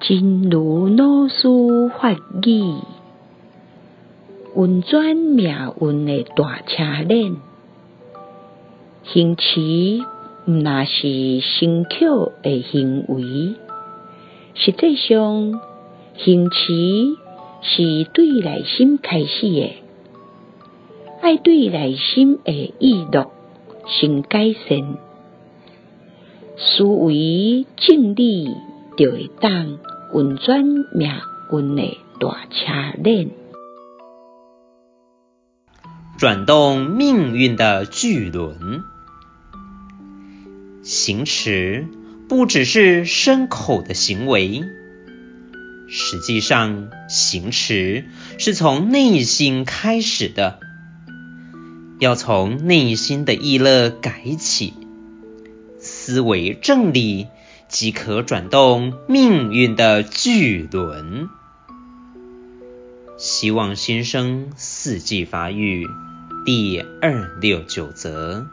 真如老师法语，运转命运的大车轮，行持毋若是辛苦的行为，实际上行持是对内心开始的，爱对内心的意乐先改善，思维正理，就会当运转命运的大车轮，转动命运的巨轮。行持不只是牲口的行为，实际上行持是从内心开始的，要从内心的意乐改起，思维正理，即可转动命运的巨轮。希望新生四季发育第二六九则。